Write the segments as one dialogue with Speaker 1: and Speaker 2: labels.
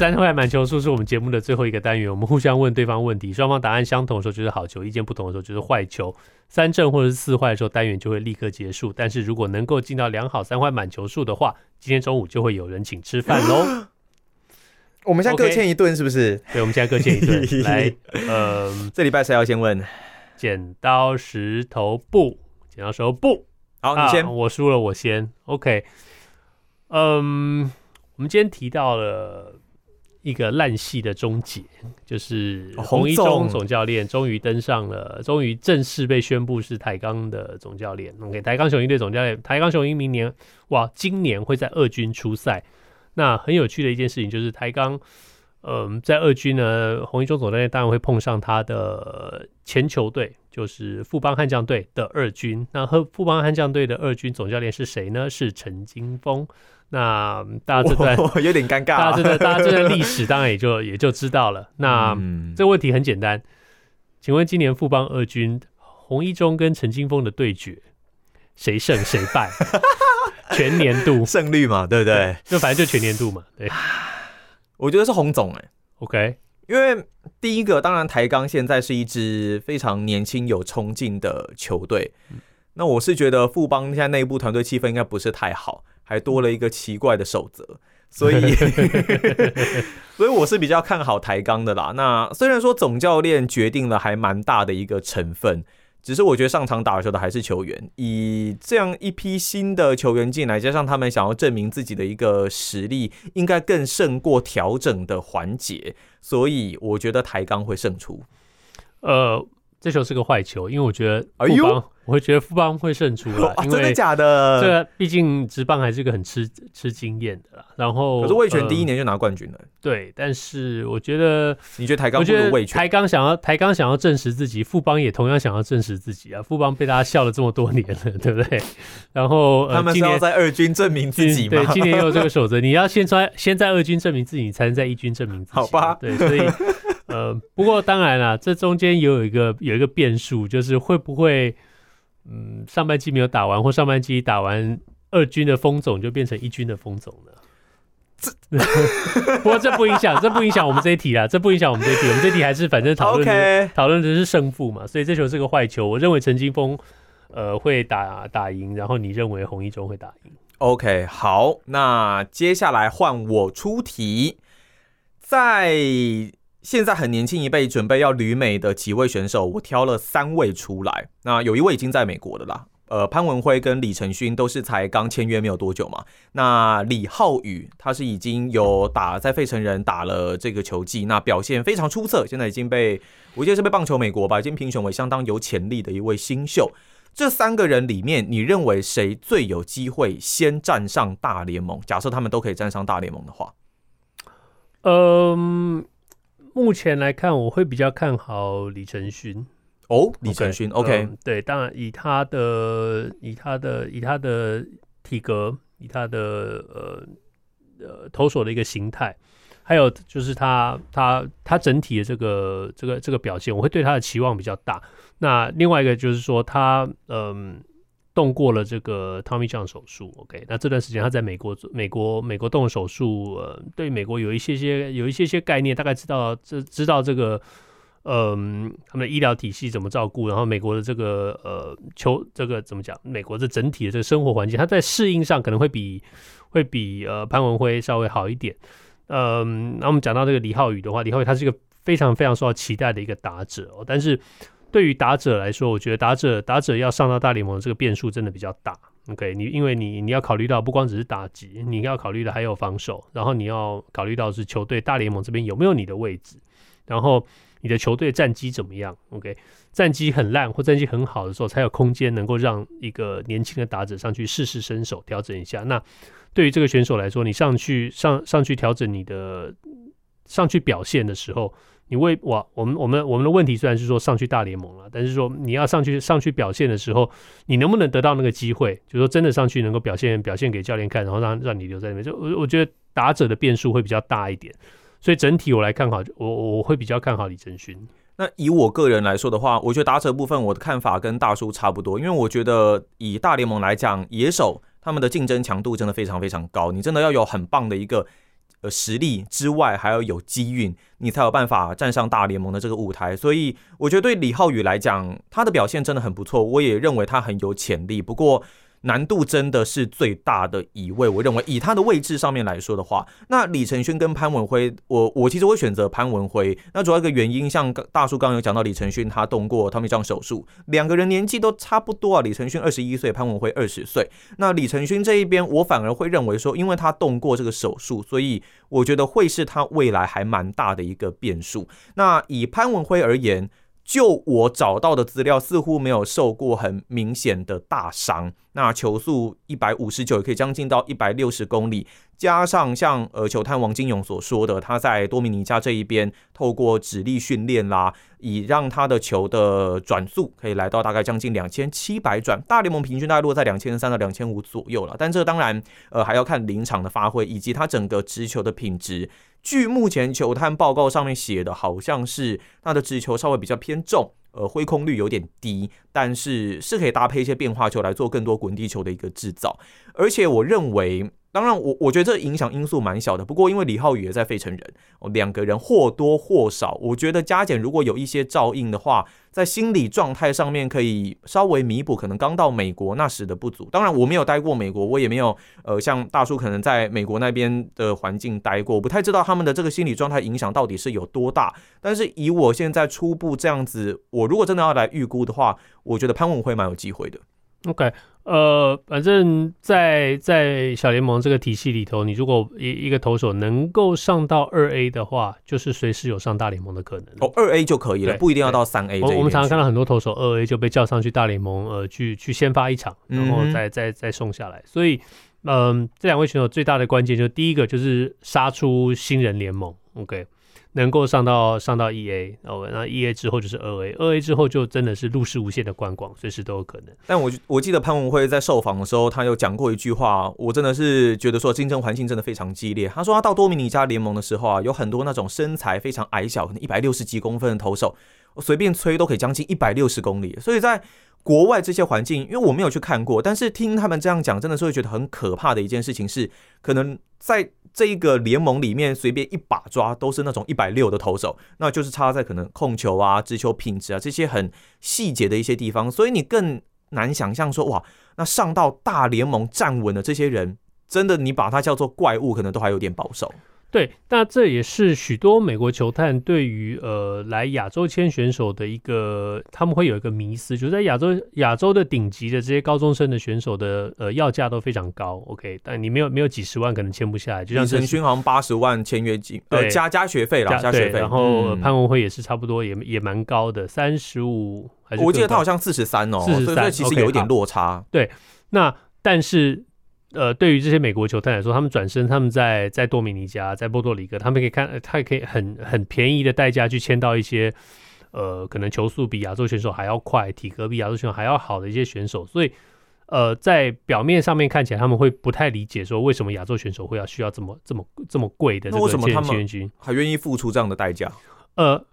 Speaker 1: 三坏满球数是我们节目的最后一个单元，我们互相问对方问题，双方答案相同的时候就是好球，意见不同的时候就是坏球。三正或者是四坏的时候，单元就会立刻结束。但是如果能够进到良好三坏满球数的话，今天中午就会有人请吃饭喽。
Speaker 2: 我们现在各欠一顿，是不是？Okay.
Speaker 1: 对，我们现在各欠一顿。来，呃，
Speaker 2: 这礼拜谁要先问？
Speaker 1: 剪刀石头布，剪刀石头布。
Speaker 2: 好，你先。
Speaker 1: 啊、我输了，我先。OK。嗯，我们今天提到了。一个烂戏的终结，就是洪一中总教练终于登上了，终于正式被宣布是台钢的总教练。OK，台钢雄鹰队总教练，台钢雄鹰明年哇，今年会在二军出赛。那很有趣的一件事情就是台钢，嗯，在二军呢，洪一中总教练当然会碰上他的前球队，就是富邦悍将队的二军。那和富邦悍将队的二军总教练是谁呢？是陈金锋。那大家这段
Speaker 2: 有点尴尬，
Speaker 1: 大家这段大家这段历史当然也就也就知道了。那、嗯、这个问题很简单，请问今年富邦二军洪一中跟陈金峰的对决，谁胜谁败？全年度
Speaker 2: 胜率嘛，对不对？
Speaker 1: 就反正就全年度嘛。对，
Speaker 2: 我觉得是洪总哎、欸。
Speaker 1: OK，
Speaker 2: 因为第一个当然台钢现在是一支非常年轻有冲劲的球队，嗯、那我是觉得富邦现在内部团队气氛应该不是太好。还多了一个奇怪的守则，所以 所以我是比较看好台钢的啦。那虽然说总教练决定了还蛮大的一个成分，只是我觉得上场打球的还是球员。以这样一批新的球员进来，加上他们想要证明自己的一个实力，应该更胜过调整的环节，所以我觉得台钢会胜出。
Speaker 1: 呃。这球是个坏球，因为我觉得富邦，哎、我会觉得富邦会胜出来。因为
Speaker 2: 真的假的？
Speaker 1: 这个毕竟职棒还是个很吃吃经验的啦。然后，
Speaker 2: 可是魏全第一年就拿冠军了。呃、
Speaker 1: 对，但是我觉得，
Speaker 2: 你觉得台钢不如味全？
Speaker 1: 台钢想要台钢想要证实自己，富邦也同样想要证实自己啊。富邦被大家笑了这么多年了，对不对？然后、呃、
Speaker 2: 他们是要在二军证明自己吗？
Speaker 1: 对，今年也有这个守则，你要先在先在二军证明自己，你才能在一军证明自己。
Speaker 2: 好吧？
Speaker 1: 对，所以。呃，不过当然啦，这中间也有一个有一个变数，就是会不会，嗯，上半季没有打完，或上半季打完，二军的风总就变成一军的风总了。这，不过这不影响，这不影响我们这一题啦，这不影响我们这一题，我们这一题还是反正讨论讨论的是胜负嘛，所以这球是个坏球。我认为陈金峰呃会打打赢，然后你认为洪一中会打赢。
Speaker 2: OK，好，那接下来换我出题，在。现在很年轻一辈，准备要旅美的几位选手，我挑了三位出来。那有一位已经在美国的啦，呃，潘文辉跟李承勋都是才刚签约没有多久嘛。那李浩宇他是已经有打在费城人打了这个球季，那表现非常出色，现在已经被我记得是被棒球美国吧，已经评选为相当有潜力的一位新秀。这三个人里面，你认为谁最有机会先站上大联盟？假设他们都可以站上大联盟的话，
Speaker 1: 嗯。目前来看，我会比较看好李承勋
Speaker 2: 哦。李承勋，OK，
Speaker 1: 对，当然以他的以他的以他的体格，以他的呃呃投手的一个形态，还有就是他他他整体的这个这个这个表现，我会对他的期望比较大。那另外一个就是说他嗯。呃动过了这个 Tommy John 手术，OK，那这段时间他在美国美国美国动手术，呃，对美国有一些些有一些些概念，大概知道这知道这个，嗯、他们的医疗体系怎么照顾，然后美国的这个呃球这个怎么讲，美国的整体的这个生活环境，他在适应上可能会比会比呃潘文辉稍微好一点，嗯、那我们讲到这个李浩宇的话，李浩宇他是一个非常非常受到期待的一个打者，哦，但是。对于打者来说，我觉得打者打者要上到大联盟这个变数真的比较大。OK，你因为你你要考虑到不光只是打击，你要考虑的还有防守，然后你要考虑到是球队大联盟这边有没有你的位置，然后你的球队战绩怎么样？OK，战绩很烂或战绩很好的时候，才有空间能够让一个年轻的打者上去试试身手，调整一下。那对于这个选手来说，你上去上上去调整你的上去表现的时候。你为哇，我们我们我们的问题虽然是说上去大联盟了，但是说你要上去上去表现的时候，你能不能得到那个机会？就是说真的上去能够表现表现给教练看，然后让让你留在那边。就我我觉得打者的变数会比较大一点，所以整体我来看好，我我会比较看好李承勋。
Speaker 2: 那以我个人来说的话，我觉得打者部分我的看法跟大叔差不多，因为我觉得以大联盟来讲，野手他们的竞争强度真的非常非常高，你真的要有很棒的一个。呃，实力之外还要有机运，你才有办法站上大联盟的这个舞台。所以，我觉得对李浩宇来讲，他的表现真的很不错，我也认为他很有潜力。不过，难度真的是最大的一位，我认为以他的位置上面来说的话，那李承勋跟潘文辉，我我其实会选择潘文辉。那主要一个原因，像大叔刚刚有讲到李承勋他动过 Tommy John 手术，两个人年纪都差不多啊。李承勋二十一岁，潘文辉二十岁。那李承勋这一边，我反而会认为说，因为他动过这个手术，所以我觉得会是他未来还蛮大的一个变数。那以潘文辉而言。就我找到的资料，似乎没有受过很明显的大伤。那球速一百五十九，可以将近到一百六十公里。加上像呃球探王金勇所说的，他在多米尼加这一边透过指力训练啦，以让他的球的转速可以来到大概将近两千七百转。大联盟平均大概落在两千三到两千五左右了。但这当然呃还要看临场的发挥以及他整个直球的品质。据目前球探报告上面写的，好像是他的直球稍微比较偏重，呃，挥空率有点低，但是是可以搭配一些变化球来做更多滚地球的一个制造，而且我认为。当然我，我觉得这影响因素蛮小的。不过，因为李浩宇也在费城人，两个人或多或少，我觉得加减如果有一些照应的话，在心理状态上面可以稍微弥补可能刚到美国那时的不足。当然，我没有待过美国，我也没有呃像大叔可能在美国那边的环境待过，我不太知道他们的这个心理状态影响到底是有多大。但是以我现在初步这样子，我如果真的要来预估的话，我觉得潘文辉蛮有机会的。
Speaker 1: OK。呃，反正在，在在小联盟这个体系里头，你如果一一个投手能够上到二 A 的话，就是随时有上大联盟的可能。
Speaker 2: 哦，二 A 就可以了，不一定要到三 A。
Speaker 1: 我我们常常看到很多投手二 A 就被叫上去大联盟，呃，去去先发一场，然后再、嗯、再再送下来。所以，嗯、呃，这两位选手最大的关键就是第一个就是杀出新人联盟。OK。能够上到上到一 A，哦，那一 A 之后就是二 A，二 A 之后就真的是路是无限的观光，随时都有可能。
Speaker 2: 但我我记得潘文辉在受访的时候，他有讲过一句话，我真的是觉得说竞争环境真的非常激烈。他说他到多米尼加联盟的时候啊，有很多那种身材非常矮小，可能一百六十几公分的投手，我随便吹都可以将近一百六十公里。所以在国外这些环境，因为我没有去看过，但是听他们这样讲，真的是会觉得很可怕的一件事情是，可能在。这一个联盟里面，随便一把抓都是那种一百六的投手，那就是差在可能控球啊、直球品质啊这些很细节的一些地方，所以你更难想象说，哇，那上到大联盟站稳的这些人，真的你把他叫做怪物，可能都还有点保守。
Speaker 1: 对，那这也是许多美国球探对于呃来亚洲签选手的一个，他们会有一个迷思，就是在亚洲亚洲的顶级的这些高中生的选手的呃要价都非常高，OK，但你没有没有几十万可能签不下来，就像陈勋
Speaker 2: 好像八十万签约金，呃加加学费啦，加学费，
Speaker 1: 然后潘文辉也是差不多也也蛮高的，三十五还是？
Speaker 2: 我记得他好像四十三哦，四十三，其实有一点落差。
Speaker 1: Okay, 对，那但是。呃，对于这些美国球探来说，他们转身，他们在在多米尼加，在波多黎各，他们可以看，他也可以很很便宜的代价去签到一些，呃，可能球速比亚洲选手还要快，体格比亚洲选手还要好的一些选手。所以，呃，在表面上面看起来，他们会不太理解说，为什么亚洲选手会要需要这么这么这么贵的这个签约金？那为什么他们
Speaker 2: 还愿意付出这样的代价？
Speaker 1: 呃。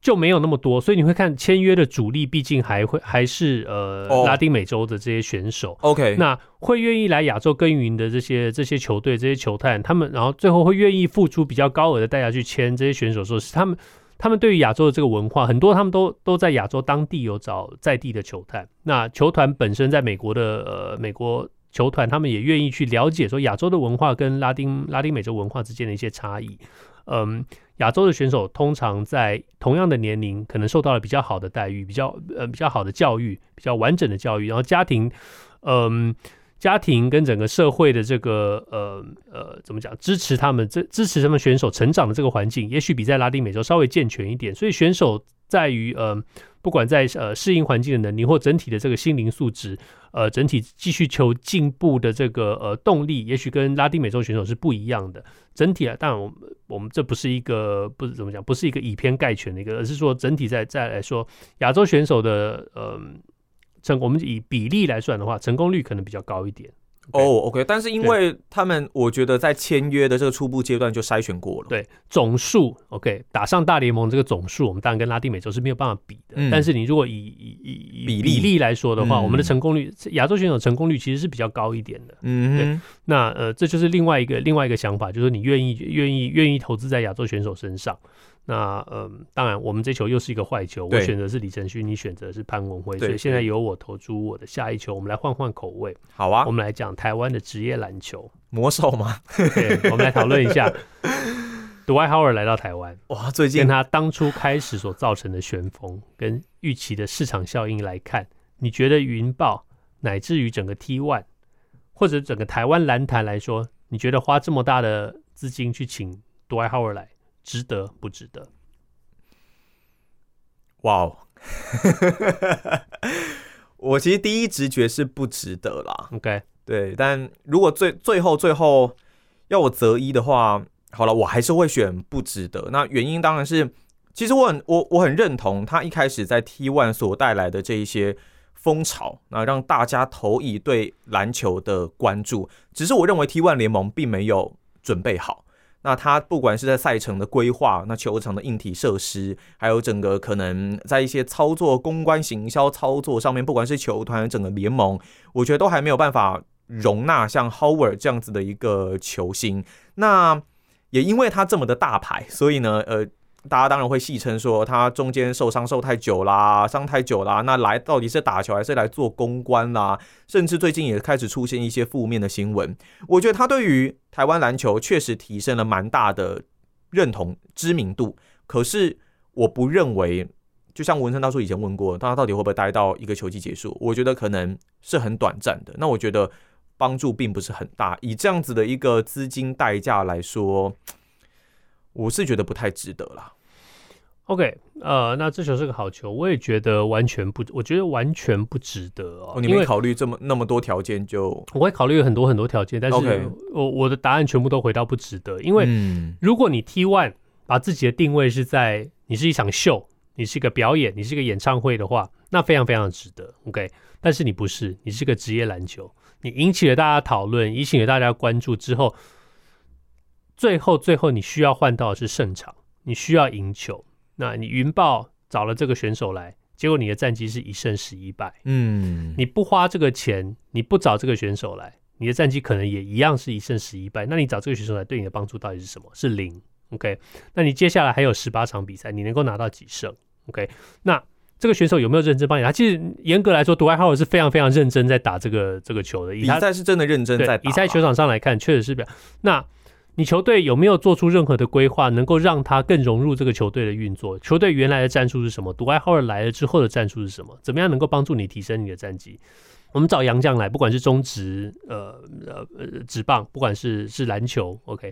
Speaker 1: 就没有那么多，所以你会看签约的主力，毕竟还会还是呃、oh. 拉丁美洲的这些选手。
Speaker 2: OK，
Speaker 1: 那会愿意来亚洲耕耘的这些这些球队、这些球探，他们然后最后会愿意付出比较高额的代价去签这些选手，说是他们他们对于亚洲的这个文化，很多他们都都在亚洲当地有找在地的球探。那球团本身在美国的呃美国球团，他们也愿意去了解说亚洲的文化跟拉丁拉丁美洲文化之间的一些差异。嗯。亚洲的选手通常在同样的年龄，可能受到了比较好的待遇，比较呃比较好的教育，比较完整的教育，然后家庭，嗯，家庭跟整个社会的这个呃呃怎么讲，支持他们这支持他们选手成长的这个环境，也许比在拉丁美洲稍微健全一点，所以选手在于呃。不管在呃适应环境的能力，或整体的这个心灵素质，呃，整体继续求进步的这个呃动力，也许跟拉丁美洲选手是不一样的。整体啊，当然我们我们这不是一个不是怎么讲，不是一个以偏概全的一个，而是说整体在再来说，亚洲选手的呃成，我们以比例来算的话，成功率可能比较高一点。
Speaker 2: 哦、oh，OK，但是因为他们，我觉得在签约的这个初步阶段就筛选过了。
Speaker 1: 对，总数 OK，打上大联盟这个总数，我们当然跟拉丁美洲是没有办法比的。嗯、但是你如果以以以以比例来说的话，嗯、我们的成功率，亚洲选手成功率其实是比较高一点的。嗯，对。那呃，这就是另外一个另外一个想法，就是你愿意愿意愿意投资在亚洲选手身上。那嗯，当然，我们这球又是一个坏球。我选择是李承勋，你选择是潘文辉，所以现在由我投出我的下一球。我们来换换口味，好啊。我们来讲台湾的职业篮球，
Speaker 2: 魔兽吗？
Speaker 1: 对，我们来讨论一下。Dwight Howard 来到台湾，
Speaker 2: 哇，最近
Speaker 1: 跟他当初开始所造成的旋风跟预期的市场效应来看，你觉得云豹乃至于整个 T One 或者整个台湾篮坛来说，你觉得花这么大的资金去请 Dwight Howard 来？值得不值得？
Speaker 2: 哇哦！我其实第一直觉是不值得啦。
Speaker 1: OK，
Speaker 2: 对，但如果最最后最后要我择一的话，好了，我还是会选不值得。那原因当然是，其实我很我我很认同他一开始在 T One 所带来的这一些风潮，那让大家投以对篮球的关注。只是我认为 T One 联盟并没有准备好。那他不管是在赛程的规划，那球场的硬体设施，还有整个可能在一些操作、公关、行销操作上面，不管是球团整个联盟，我觉得都还没有办法容纳像 Howard 这样子的一个球星。那也因为他这么的大牌，所以呢，呃。大家当然会戏称说他中间受伤受太久啦，伤太久啦，那来到底是打球还是来做公关啦？甚至最近也开始出现一些负面的新闻。我觉得他对于台湾篮球确实提升了蛮大的认同知名度。可是我不认为，就像文森大叔以前问过，他到底会不会待到一个球季结束？我觉得可能是很短暂的。那我觉得帮助并不是很大。以这样子的一个资金代价来说。我是觉得不太值得啦。
Speaker 1: OK，呃，那这球是个好球，我也觉得完全不，我觉得完全不值得哦。
Speaker 2: 哦，你没考虑这么那么多条件就？
Speaker 1: 我会考虑很多很多条件，但是.我我的答案全部都回到不值得，因为如果你 T one 把自己的定位是在你是一场秀，你是一个表演，你是一个演唱会的话，那非常非常值得。OK，但是你不是，你是个职业篮球，你引起了大家讨论，引起了大家关注之后。最后，最后你需要换到的是胜场，你需要赢球。那你云豹找了这个选手来，结果你的战绩是一胜十一败。嗯，你不花这个钱，你不找这个选手来，你的战绩可能也一样是一胜十一败。那你找这个选手来对你的帮助到底是什么？是零。OK，那你接下来还有十八场比赛，你能够拿到几胜？OK，那这个选手有没有认真帮你？他其实严格来说，Dwight Howard 是非常非常认真在打这个这个球的。
Speaker 2: 比赛是真的认真在打。
Speaker 1: 比赛球场上来看，确实是表那。你球队有没有做出任何的规划，能够让他更融入这个球队的运作？球队原来的战术是什么？Dwight Howard 来了之后的战术是什么？怎么样能够帮助你提升你的战绩？我们找洋将来，不管是中职、呃呃呃职棒，不管是是篮球，OK，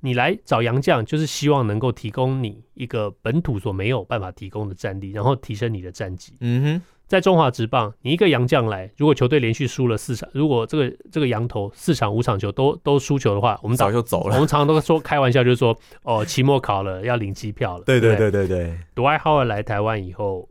Speaker 1: 你来找洋将，就是希望能够提供你一个本土所没有办法提供的战力，然后提升你的战绩。嗯哼。在中华职棒，你一个洋将来，如果球队连续输了四场，如果这个这个洋头四场五场球都都输球的话，我们
Speaker 2: 早就走了。
Speaker 1: 我们常常都说开玩笑，就是说哦，期末考了要领机票了。
Speaker 2: 对对对对对。
Speaker 1: Dwight Howard 来台湾以后，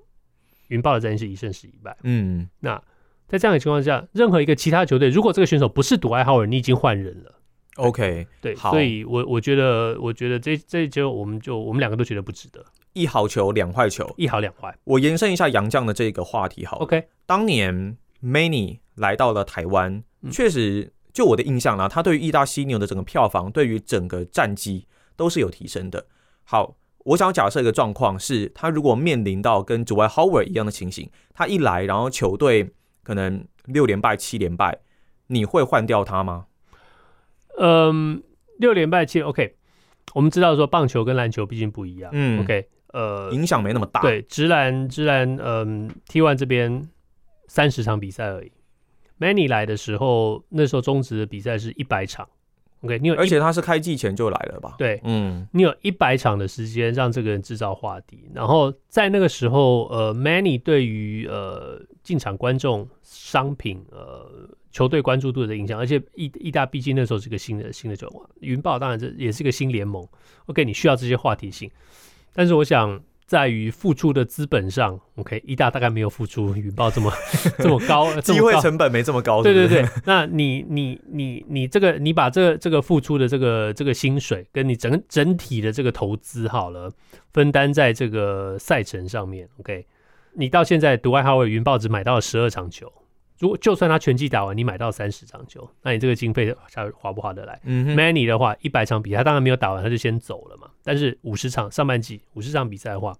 Speaker 1: 云豹的战绩是一胜十一败。嗯，那在这样的情况下，任何一个其他球队，如果这个选手不是 Dwight Howard，你已经换人了。
Speaker 2: OK，
Speaker 1: 对，所以我我觉得，我觉得这这就我们就我们两个都觉得不值得。
Speaker 2: 一好球，两坏球，
Speaker 1: 一好两坏。
Speaker 2: 我延伸一下杨绛的这个话题，好了。
Speaker 1: OK，
Speaker 2: 当年 Manny 来到了台湾，嗯、确实，就我的印象呢，他对于意大犀牛的整个票房，对于整个战绩都是有提升的。好，我想假设一个状况是，他如果面临到跟 Dwight Howard 一样的情形，他一来，然后球队可能六连败、七连败，你会换掉他吗？
Speaker 1: 嗯，六连败七 OK，我们知道说棒球跟篮球毕竟不一样，嗯，OK。呃，
Speaker 2: 影响没那么大。
Speaker 1: 对，直男直男，嗯，T one 这边三十场比赛而已，Manny 来的时候，那时候中职的比赛是一百场。OK，你有，
Speaker 2: 而且他是开季前就来了吧？
Speaker 1: 对，嗯，你有一百场的时间让这个人制造话题，然后在那个时候，呃，Manny 对于呃进场观众、商品、呃球队关注度的影响，而且意意大毕竟那时候是个新的新的球队，云豹当然这也是个新联盟，OK，你需要这些话题性，但是我想。在于付出的资本上，OK，一大大概没有付出云豹这么 这么高，
Speaker 2: 机会成本没这么高？
Speaker 1: 对对对，那你你你你这个你把这个这个付出的这个这个薪水，跟你整整体的这个投资好了，分担在这个赛程上面，OK，你到现在独爱号为云豹只买到了十二场球。如果就算他全季打完，你买到三十场球，那你这个经费下划不划得来？嗯，Manny 的话，一百场比赛，他当然没有打完，他就先走了嘛。但是五十场上半季五十场比赛的话，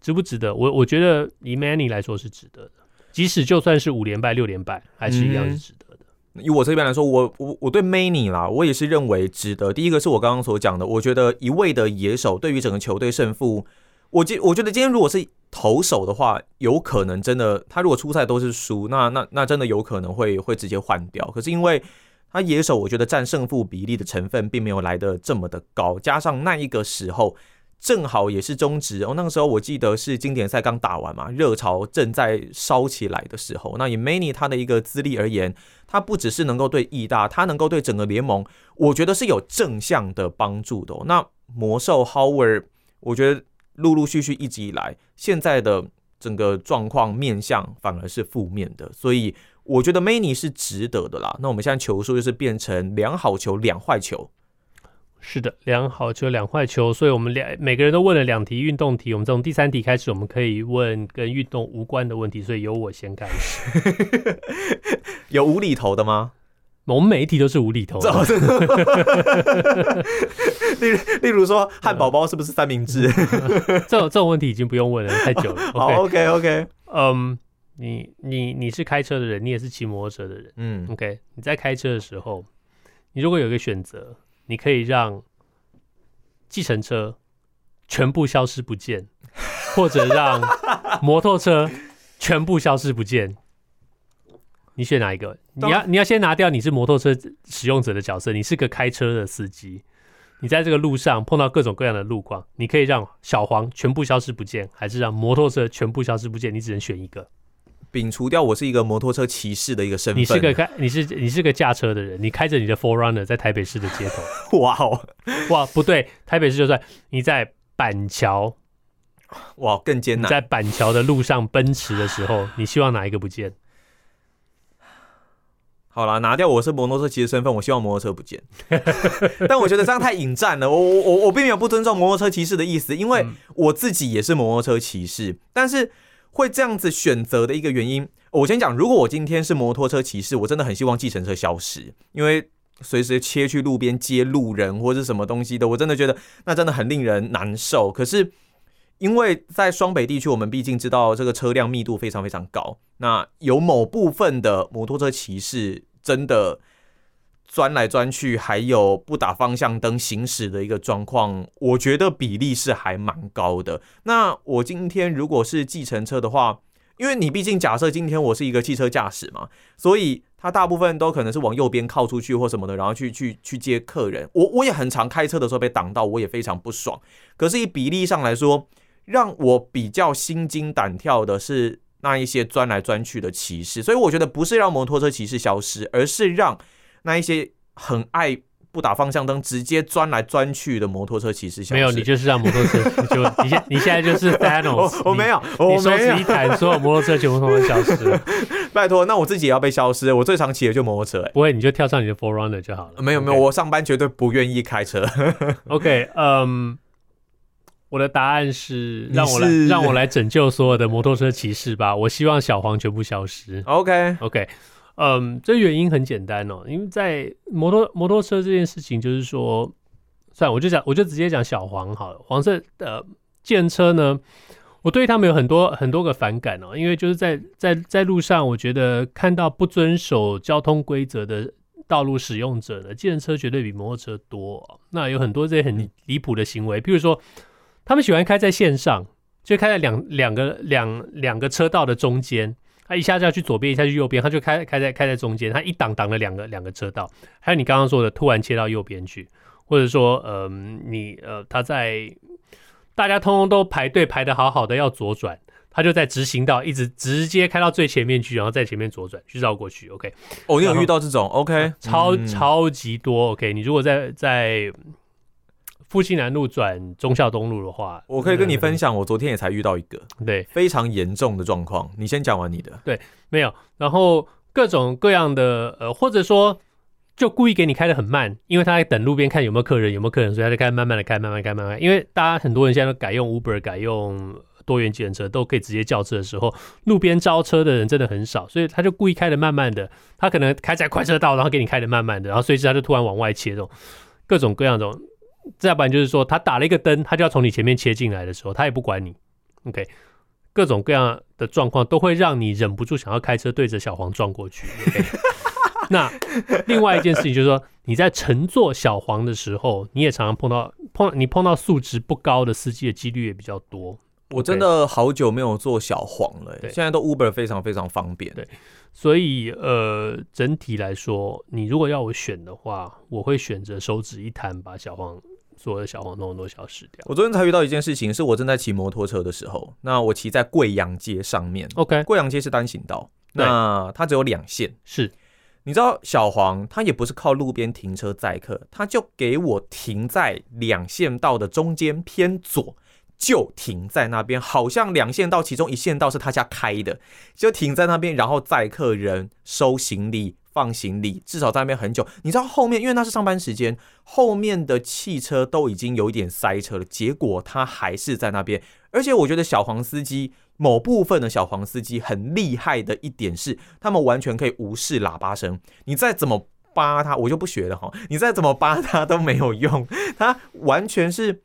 Speaker 1: 值不值得？我我觉得以 Manny 来说是值得的，即使就算是五连败六连败，还是一样是值得的。
Speaker 2: 嗯、以我这边来说，我我我对 Manny 啦，我也是认为值得。第一个是我刚刚所讲的，我觉得一味的野手对于整个球队胜负，我觉我觉得今天如果是。投手的话，有可能真的，他如果出赛都是输，那那那真的有可能会会直接换掉。可是因为他野手，我觉得占胜负比例的成分并没有来得这么的高，加上那一个时候正好也是中职哦，那个时候我记得是经典赛刚打完嘛，热潮正在烧起来的时候。那以 Manny 他的一个资历而言，他不只是能够对义大，他能够对整个联盟，我觉得是有正向的帮助的哦。那魔兽 Howard，我觉得。陆陆续续一直以来，现在的整个状况面向反而是负面的，所以我觉得 Manny 是值得的啦。那我们现在球数就是变成两好球两坏球，
Speaker 1: 是的，两好球两坏球，所以我们两每个人都问了两题运动题，我们从第三题开始，我们可以问跟运动无关的问题，所以由我先开始。
Speaker 2: 有无厘头的吗？
Speaker 1: 我们每一题都是无厘头的。
Speaker 2: 例例如说，汉堡包是不是三明治？
Speaker 1: 这种这种问题已经不用问了，太久了。
Speaker 2: 好，OK OK。
Speaker 1: 嗯，你你你是开车的人，你也是骑摩托车的人。嗯，OK。你在开车的时候，你如果有一个选择，你可以让计程车全部消失不见，或者让摩托车全部消失不见。你选哪一个？你要你要先拿掉你是摩托车使用者的角色，你是个开车的司机，你在这个路上碰到各种各样的路况，你可以让小黄全部消失不见，还是让摩托车全部消失不见？你只能选一个。
Speaker 2: 摒除掉我是一个摩托车骑士的一个身份，
Speaker 1: 你是个开你是你是个驾车的人，你开着你的 Forerunner 在台北市的街头。
Speaker 2: 哇哦，
Speaker 1: 哇不对，台北市就算你在板桥，
Speaker 2: 哇更艰难，
Speaker 1: 在板桥的路上奔驰的时候，你希望哪一个不见？
Speaker 2: 好啦，拿掉我是摩托车骑士身份，我希望摩托车不见。但我觉得这样太引战了，我我我我并没有不尊重摩托车骑士的意思，因为我自己也是摩托车骑士。但是会这样子选择的一个原因，我先讲，如果我今天是摩托车骑士，我真的很希望计程车消失，因为随时切去路边接路人或者什么东西的，我真的觉得那真的很令人难受。可是。因为在双北地区，我们毕竟知道这个车辆密度非常非常高。那有某部分的摩托车骑士真的钻来钻去，还有不打方向灯行驶的一个状况，我觉得比例是还蛮高的。那我今天如果是计程车的话，因为你毕竟假设今天我是一个汽车驾驶嘛，所以他大部分都可能是往右边靠出去或什么的，然后去去去接客人。我我也很常开车的时候被挡到，我也非常不爽。可是以比例上来说，让我比较心惊胆跳的是那一些钻来钻去的骑士，所以我觉得不是让摩托车骑士消失，而是让那一些很爱不打方向灯直接钻来钻去的摩托车骑士消失。
Speaker 1: 没有，你就是让摩托车，你就你现你现在就是 Thanos，
Speaker 2: 我没有，
Speaker 1: 你手指一弹，所有摩托车全部都消失了。
Speaker 2: 拜托，那我自己也要被消失？我最常骑的就摩托车，欸，
Speaker 1: 不会，你就跳上你的 For Runner 就好了。
Speaker 2: 没有没有，我上班绝对不愿意开车。
Speaker 1: OK，嗯、um,。我的答案是让我来让我来拯救所有的摩托车骑士吧。我希望小黄全部消失。
Speaker 2: OK
Speaker 1: OK，嗯，这原因很简单哦，因为在摩托摩托车这件事情，就是说，算了，我就讲，我就直接讲小黄好了。黄色的计程车呢，我对他们有很多很多个反感哦，因为就是在在在路上，我觉得看到不遵守交通规则的道路使用者呢，计程车绝对比摩托车多哦。那有很多这些很离谱的行为，譬如说。他们喜欢开在线上，就开在两两个两两个车道的中间，他一下就要去左边，一下去右边，他就开开在开在中间，他一挡挡了两个两个车道。还有你刚刚说的，突然切到右边去，或者说，呃，你呃他在大家通通都排队排的好好的要左转，他就在直行道一直直接开到最前面去，然后在前面左转去绕过去。OK，
Speaker 2: 哦，你有遇到这种？OK，
Speaker 1: 超、嗯、超级多。OK，你如果在在。复兴南路转忠孝东路的话，
Speaker 2: 我可以跟你分享，我昨天也才遇到一个，
Speaker 1: 对，
Speaker 2: 非常严重的状况。你先讲完你的，
Speaker 1: 对，没有，然后各种各样的，呃，或者说就故意给你开的很慢，因为他在等路边看有没有客人，有没有客人，所以他就开慢慢的开，慢慢开，慢慢开。因为大家很多人现在都改用 Uber，改用多元计程车，都可以直接叫车的时候，路边招车的人真的很少，所以他就故意开的慢慢的，他可能开在快车道，然后给你开的慢慢的，然后随时他就突然往外切，这种各种各样这种。再不然就是说，他打了一个灯，他就要从你前面切进来的时候，他也不管你。OK，各种各样的状况都会让你忍不住想要开车对着小黄撞过去。OK，那另外一件事情就是说，你在乘坐小黄的时候，你也常常碰到碰你碰到素质不高的司机的几率也比较多。
Speaker 2: 我真的好久没有坐小黄了，欸，现在都 Uber 非常非常方便。
Speaker 1: 对，所以呃，整体来说，你如果要我选的话，我会选择手指一弹把小黄。所有的小黄通通都消失掉。
Speaker 2: 我昨天才遇到一件事情，是我正在骑摩托车的时候，那我骑在贵阳街上面。
Speaker 1: OK，
Speaker 2: 贵阳街是单行道，那它只有两线。
Speaker 1: 是，
Speaker 2: 你知道小黄它也不是靠路边停车载客，它就给我停在两线道的中间偏左，就停在那边，好像两线道其中一线道是他家开的，就停在那边，然后载客人收行李。放行李，至少在那边很久。你知道后面，因为那是上班时间，后面的汽车都已经有一点塞车了。结果他还是在那边。而且我觉得小黄司机，某部分的小黄司机很厉害的一点是，他们完全可以无视喇叭声。你再怎么扒他，我就不学了哈。你再怎么扒他都没有用，他完全是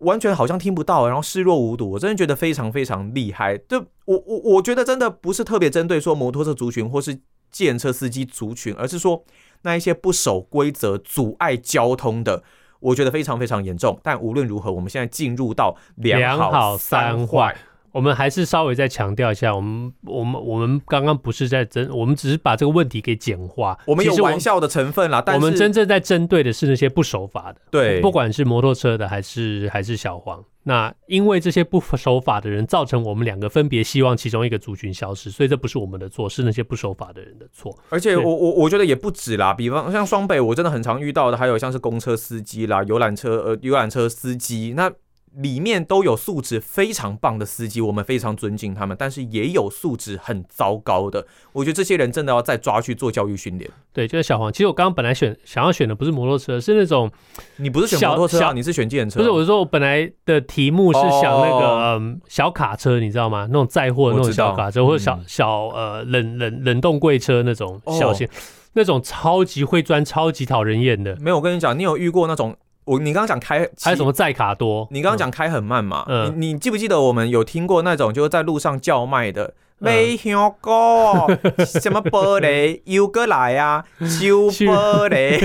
Speaker 2: 完全好像听不到，然后视若无睹。我真的觉得非常非常厉害。就我我我觉得真的不是特别针对说摩托车族群或是。计程车司机族群，而是说那一些不守规则、阻碍交通的，我觉得非常非常严重。但无论如何，我们现在进入到两好三坏。
Speaker 1: 我们还是稍微再强调一下，我们我们我们刚刚不是在针，我们只是把这个问题给简化。
Speaker 2: 我们有玩笑的成分啦，但是
Speaker 1: 我们真正在针对的是那些不守法的，
Speaker 2: 对，
Speaker 1: 不管是摩托车的还是还是小黄。那因为这些不守法的人，造成我们两个分别希望其中一个族群消失，所以这不是我们的错，是那些不守法的人的错。
Speaker 2: 而且我我我觉得也不止啦，比方像双北，我真的很常遇到的，还有像是公车司机啦、游览车呃游览车司机那。里面都有素质非常棒的司机，我们非常尊敬他们，但是也有素质很糟糕的。我觉得这些人真的要再抓去做教育训练。
Speaker 1: 对，就是小黄。其实我刚刚本来选想要选的不是摩托车，是那种
Speaker 2: 你不是选摩托车啊，你是选计程车。
Speaker 1: 不是，我是说我本来的题目是想那个、哦嗯、小卡车，你知道吗？那种载货的那种小卡车，或者小、嗯、小呃冷冷冷冻柜车那种小型、哦，那种超级会钻、超级讨人厌的。
Speaker 2: 没有，我跟你讲，你有遇过那种？我你刚刚讲开
Speaker 1: 还有什么载卡多？
Speaker 2: 你刚刚讲开很慢嘛？
Speaker 1: 嗯，
Speaker 2: 你你记不记得我们有听过那种就是在路上叫卖的？没听过什么玻璃又过来啊？修玻璃。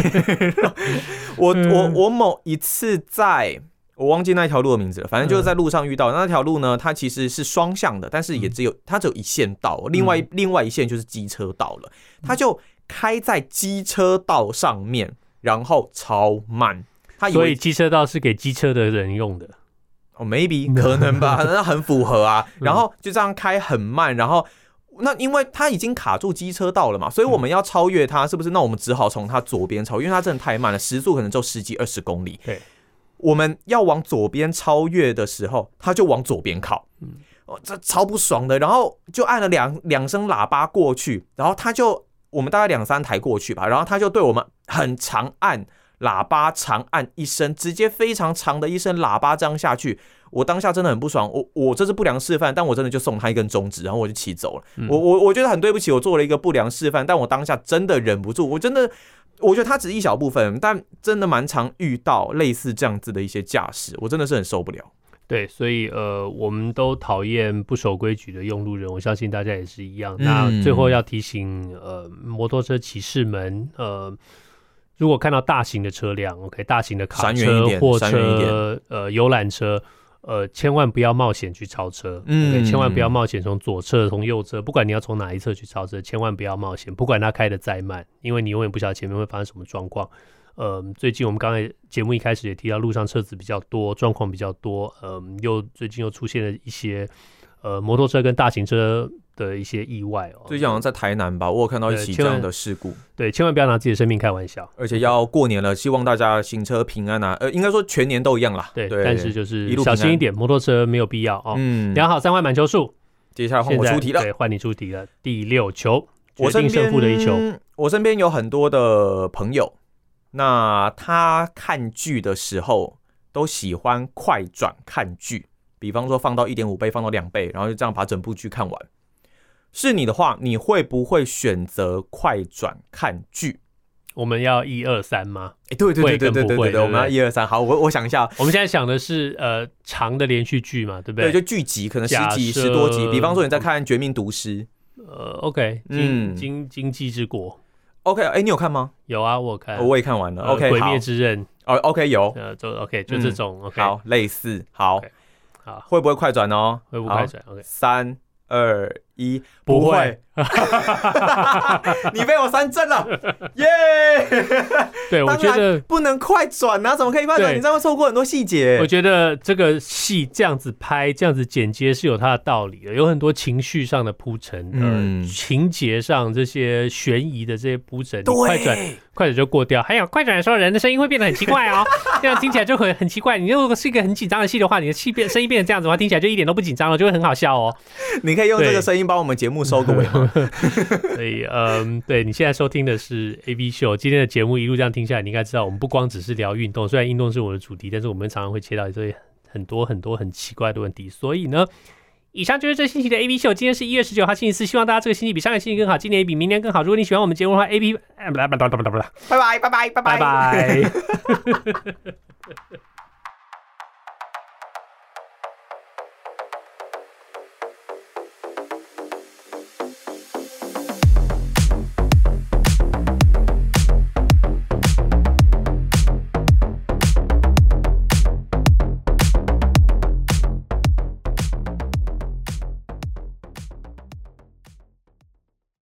Speaker 2: 我我我某一次在，我忘记那条路的名字了。反正就是在路上遇到那条路呢，它其实是双向的，但是也只有它只有一线道，另外另外一线就是机车道了。它就开在机车道上面，然后超慢。
Speaker 1: 所以为机车道是给机车的人用的
Speaker 2: 哦，maybe 可能吧，那很符合啊。然后就这样开很慢，然后那因为它已经卡住机车道了嘛，所以我们要超越它，是不是？那我们只好从它左边超，因为它真的太慢了，时速可能就十几二十公里。
Speaker 1: 对，
Speaker 2: 我们要往左边超越的时候，它就往左边靠，哦，这超不爽的。然后就按了两两声喇叭过去，然后他就我们大概两三台过去吧，然后他就对我们很长按。喇叭长按一声，直接非常长的一声喇叭这样下去，我当下真的很不爽。我我这是不良示范，但我真的就送他一根中指，然后我就骑走了。嗯、我我我觉得很对不起，我做了一个不良示范，但我当下真的忍不住。我真的，我觉得他只是一小部分，但真的蛮常遇到类似这样子的一些驾驶，我真的是很受不了。
Speaker 1: 对，所以呃，我们都讨厌不守规矩的用路人，我相信大家也是一样。嗯、那最后要提醒呃，摩托车骑士们呃。如果看到大型的车辆，OK，大型的卡车、货车、呃游览车，呃，千万不要冒险去超车，嗯，对，千万不要冒险从左侧、从右侧，不管你要从哪一侧去超车，千万不要冒险，不管它开的再慢，因为你永远不晓得前面会发生什么状况。呃，最近我们刚才节目一开始也提到，路上车子比较多，状况比较多，嗯、呃，又最近又出现了一些呃摩托车跟大型车的一些意外哦。
Speaker 2: 最近好像在台南吧，我有看到一起这样的事故。
Speaker 1: 对，千万不要拿自己的生命开玩笑。
Speaker 2: 而且要过年了，希望大家行车平安啊。呃，应该说全年都一样啦。
Speaker 1: 对，对但是就是小心一点，摩托车没有必要哦。嗯，量好三坏满球数，
Speaker 2: 接下来换我出题了。
Speaker 1: 对，换你出题了。第六球，决定胜负的一球。
Speaker 2: 我身边有很多的朋友。那他看剧的时候都喜欢快转看剧，比方说放到一点五倍，放到两倍，然后就这样把整部剧看完。是你的话，你会不会选择快转看剧？
Speaker 1: 我们要一二三吗？
Speaker 2: 哎，对对对对对对对，我们要一二三。好，我我想一下，
Speaker 1: 我们现在想的是呃长的连续剧嘛，对不对？
Speaker 2: 对，就剧集，可能十集十多集。比方说你在看《绝命毒师》，
Speaker 1: 呃，OK，嗯，经经济之国
Speaker 2: ，OK，哎，你有看吗？
Speaker 1: 有啊，我看，
Speaker 2: 我也看完了。OK，
Speaker 1: 鬼灭之刃，
Speaker 2: 哦，OK，有，
Speaker 1: 呃，就 OK，就这种，OK，
Speaker 2: 类似，好，好，会不会快转哦？
Speaker 1: 会不会快转？OK，
Speaker 2: 三二。一，不会。你被我三振了，耶！
Speaker 1: 对，我觉得
Speaker 2: 不能快转啊，怎么可以快转？你这样会错过很多细节。
Speaker 1: 我觉得这个戏这样子拍，这样子剪接是有它的道理的，有很多情绪上的铺陈，嗯，情节上这些悬疑的这些铺陈，快转快转就过掉。还有快转的时候，人的声音会变得很奇怪哦，这样听起来就很很奇怪。你如果是一个很紧张的戏的话，你的气变声音变成这样子的话，听起来就一点都不紧张了，就会很好笑哦。
Speaker 2: 你可以用这个声音帮我们节目收个尾吗？
Speaker 1: 所以，嗯，对，你现在收听的是 A B 秀，今天的节目一路这样听下来，你应该知道，我们不光只是聊运动，虽然运动是我的主题，但是我们常常会切到一些很多很多很奇怪的问题。所以呢，以上就是这星期的 AV 秀。今天是一月十九号星期四，希望大家这个星期比上个星期更好，今年也比明年更好。如果你喜欢我们节目的话，A B，拜拜拜拜拜拜拜拜拜拜拜拜。